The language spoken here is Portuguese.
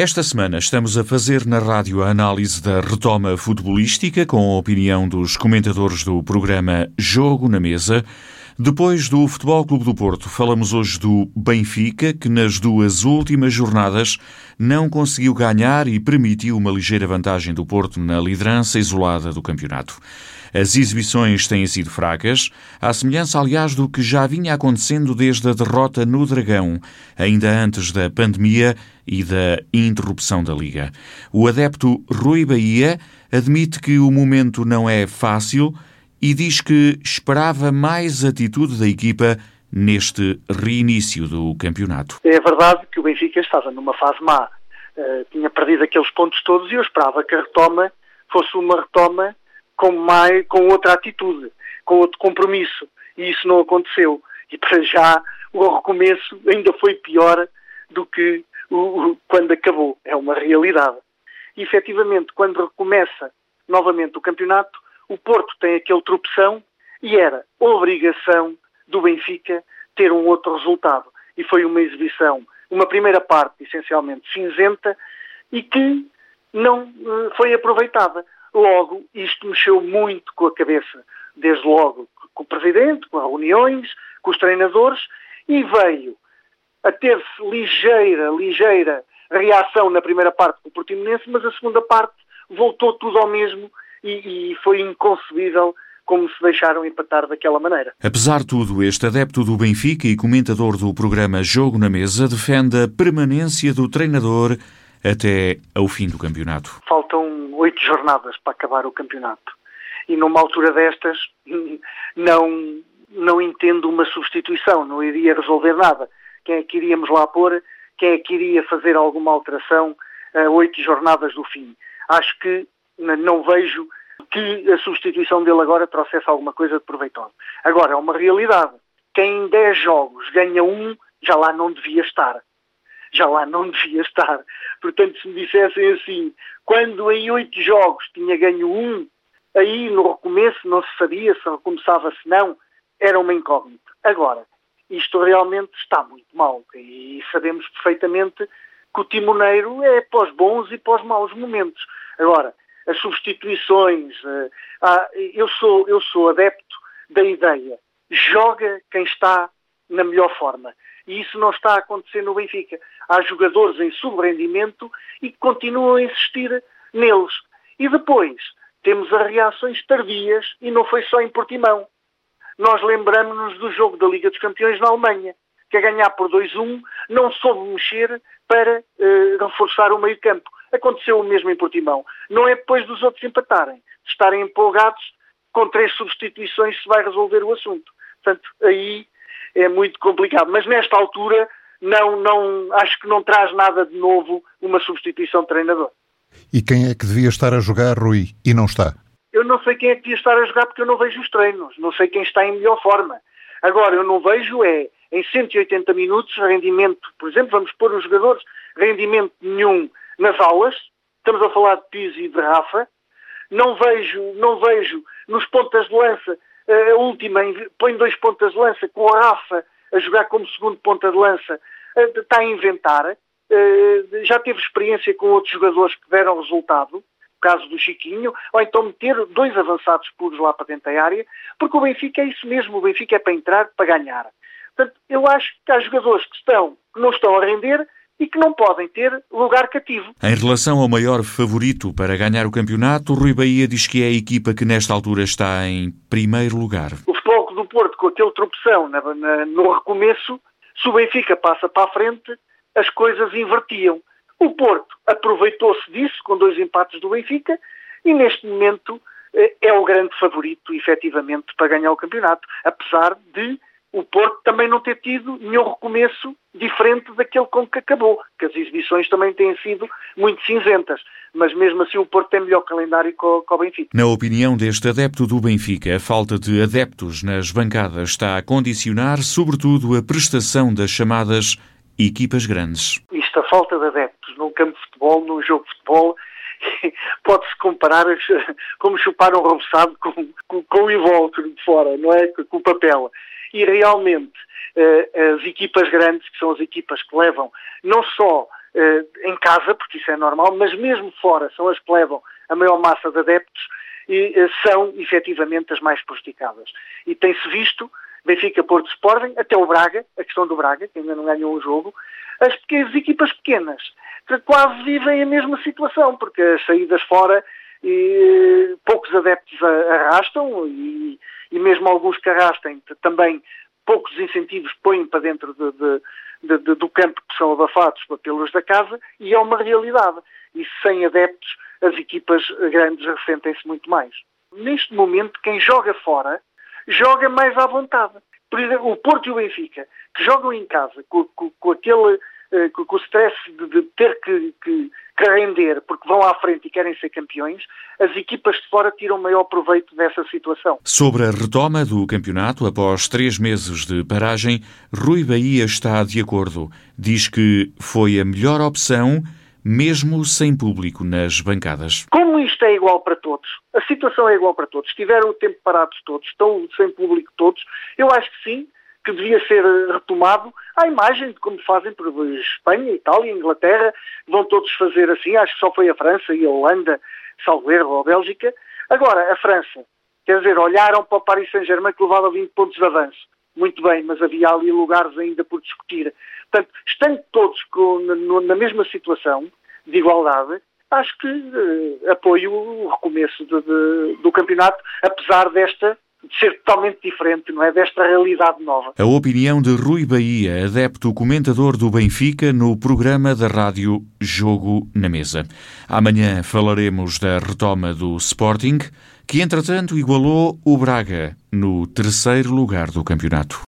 Esta semana estamos a fazer na rádio a análise da retoma futebolística com a opinião dos comentadores do programa Jogo na Mesa. Depois do Futebol Clube do Porto, falamos hoje do Benfica, que nas duas últimas jornadas não conseguiu ganhar e permitiu uma ligeira vantagem do Porto na liderança isolada do campeonato. As exibições têm sido fracas, à semelhança, aliás, do que já vinha acontecendo desde a derrota no Dragão, ainda antes da pandemia e da interrupção da Liga. O adepto Rui Bahia admite que o momento não é fácil e diz que esperava mais atitude da equipa neste reinício do campeonato. É verdade que o Benfica estava numa fase má, uh, tinha perdido aqueles pontos todos e eu esperava que a retoma fosse uma retoma com, mais, com outra atitude, com outro compromisso. E isso não aconteceu. E para já o recomeço ainda foi pior do que o, o, quando acabou. É uma realidade. E efetivamente, quando recomeça novamente o campeonato, o Porto tem aquele tropeção e era obrigação do Benfica ter um outro resultado. E foi uma exibição, uma primeira parte essencialmente cinzenta e que não uh, foi aproveitada. Logo, isto mexeu muito com a cabeça, desde logo com o Presidente, com as reuniões, com os treinadores, e veio a ter-se ligeira, ligeira reação na primeira parte com o Portimonense, mas a segunda parte voltou tudo ao mesmo e, e foi inconcebível como se deixaram empatar daquela maneira. Apesar de tudo, este adepto do Benfica e comentador do programa Jogo na Mesa defende a permanência do treinador até ao fim do campeonato? Faltam jornadas para acabar o campeonato. E numa altura destas, não, não entendo uma substituição, não iria resolver nada. Quem é que iríamos lá pôr? Quem é que iria fazer alguma alteração a oito jornadas do fim? Acho que não vejo que a substituição dele agora trouxesse alguma coisa de proveitoso. Agora, é uma realidade. Quem em 10 jogos ganha um, já lá não devia estar já lá não devia estar. Portanto, se me dissessem assim, quando em oito jogos tinha ganho um, aí no recomeço não se sabia se recomeçava, se não, era uma incógnita. Agora, isto realmente está muito mal e sabemos perfeitamente que o timoneiro é pós bons e pós maus momentos. Agora, as substituições, eh, eu, sou, eu sou adepto da ideia, joga quem está na melhor forma. E isso não está a acontecer no Benfica. Há jogadores em subrendimento e que continuam a insistir neles. E depois temos as reações tardias e não foi só em Portimão. Nós lembramos-nos do jogo da Liga dos Campeões na Alemanha, que a ganhar por 2-1 não soube mexer para uh, reforçar o meio-campo. Aconteceu o mesmo em Portimão. Não é depois dos outros empatarem, estarem empolgados com três substituições se vai resolver o assunto. Portanto, aí é muito complicado. Mas nesta altura, não, não, acho que não traz nada de novo uma substituição de treinador. E quem é que devia estar a jogar, Rui, e não está? Eu não sei quem é que devia estar a jogar porque eu não vejo os treinos, não sei quem está em melhor forma. Agora, eu não vejo é, em 180 minutos, rendimento, por exemplo, vamos pôr os jogadores, rendimento nenhum nas aulas, estamos a falar de Pizzi e de Rafa, não vejo, não vejo nos pontas de lança a última põe dois pontas de lança, com a Rafa a jogar como segundo ponta de lança, está a inventar. Já teve experiência com outros jogadores que deram resultado, o caso do Chiquinho, ou então meter dois avançados puros lá para dentro da área, porque o Benfica é isso mesmo, o Benfica é para entrar, para ganhar. Portanto, eu acho que há jogadores que, estão, que não estão a render e que não podem ter lugar cativo. Em relação ao maior favorito para ganhar o campeonato, o Rui Bahia diz que é a equipa que nesta altura está em primeiro lugar. O Futebol do Porto, com aquele tropeção na, na, no recomeço, se o Benfica passa para a frente, as coisas invertiam. O Porto aproveitou-se disso com dois empates do Benfica e neste momento eh, é o grande favorito, efetivamente, para ganhar o campeonato, apesar de o Porto também não ter tido nenhum recomeço diferente daquele com que acabou, que as exibições também têm sido muito cinzentas, mas mesmo assim o Porto tem melhor calendário que o, que o Benfica. Na opinião deste adepto do Benfica, a falta de adeptos nas bancadas está a condicionar, sobretudo, a prestação das chamadas equipas grandes. Isto, a falta de adeptos num campo de futebol, num jogo de futebol, pode-se comparar como chupar um roçado com, com, com o invólucro de fora, não é? Com o papel e realmente eh, as equipas grandes, que são as equipas que levam não só uh, em casa, porque isso é normal, mas mesmo fora, são as que levam a maior massa de adeptos e uh, são efetivamente as mais prejudicadas. E tem-se visto, Benfica, Porto Sporting, até o Braga, a questão do Braga, que ainda não ganhou o jogo, as, pequenas, equipas pequenas, que quase vivem a mesma situação, porque as saídas fora e poucos adeptos arrastam e, e mesmo alguns que arrastem também poucos incentivos põem para dentro de, de, de, do campo que são abafados pelos da casa e é uma realidade. E sem adeptos as equipas grandes ressentem-se muito mais. Neste momento, quem joga fora joga mais à vontade. Por exemplo, o Porto e o Benfica, que jogam em casa com, com, com aquele eh, com, o stress de, ter que, que, que, render porque vão à frente e querem ser campeões, as equipas de fora tiram maior proveito dessa situação. Sobre a retoma do campeonato, após três meses de paragem, Rui Bahia está de acordo. Diz que foi a melhor opção mesmo sem público nas bancadas. Como isto é igual para todos, a situação é igual para todos, estiveram o tempo parados todos, estão sem público todos, eu acho que sim, que devia ser retomado à imagem de como fazem por Espanha, Itália, Inglaterra, vão todos fazer assim, acho que só foi a França e a Holanda, salvo erro, ou a Bélgica. Agora, a França, quer dizer, olharam para o Paris Saint-Germain que levava 20 pontos de avanço. Muito bem, mas havia ali lugares ainda por discutir. Portanto, estando todos com, na, mesma situação de igualdade, acho que uh, apoio o recomeço de, de, do campeonato, apesar desta de ser totalmente diferente, não é? Desta realidade nova. A opinião de Rui Bahia, adepto comentador do Benfica, no programa da rádio Jogo na Mesa. Amanhã falaremos da retoma do Sporting, que entretanto igualou o Braga no terceiro lugar do campeonato.